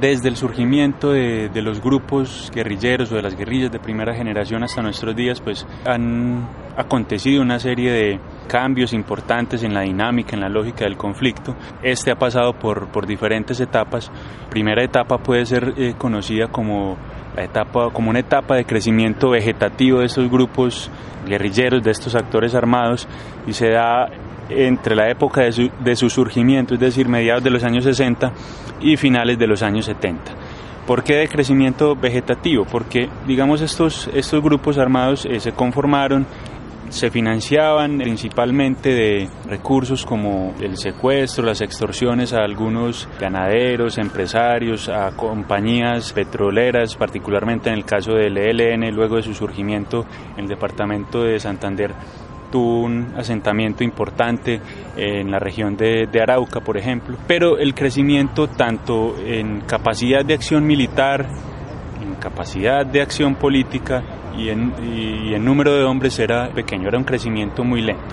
Desde el surgimiento de, de, los grupos guerrilleros o de las guerrillas de primera generación hasta nuestros días, pues han acontecido una serie de cambios importantes en la dinámica, en la lógica del conflicto. Este ha pasado por, por diferentes etapas. Primera etapa puede ser eh, conocida como la etapa, como una etapa de crecimiento vegetativo de estos grupos guerrilleros, de estos actores armados, y se da entre la época de su, de su, surgimiento, es decir, mediados de los años 60 y finales de los años 70. ¿Por qué de crecimiento vegetativo? Porque, digamos, estos, estos grupos armados eh, se conformaron, se financiaban principalmente de recursos como el secuestro, las extorsiones a algunos ganaderos, empresarios, a compañías petroleras, particularmente en el caso del ELN, luego de su surgimiento en el departamento de Santander tuvo un asentamiento importante en la región de, Arauca, por ejemplo, pero el crecimiento tanto en capacidad de acción militar, en capacidad de acción política y en, y en número de hombres era pequeño, era un crecimiento muy lento.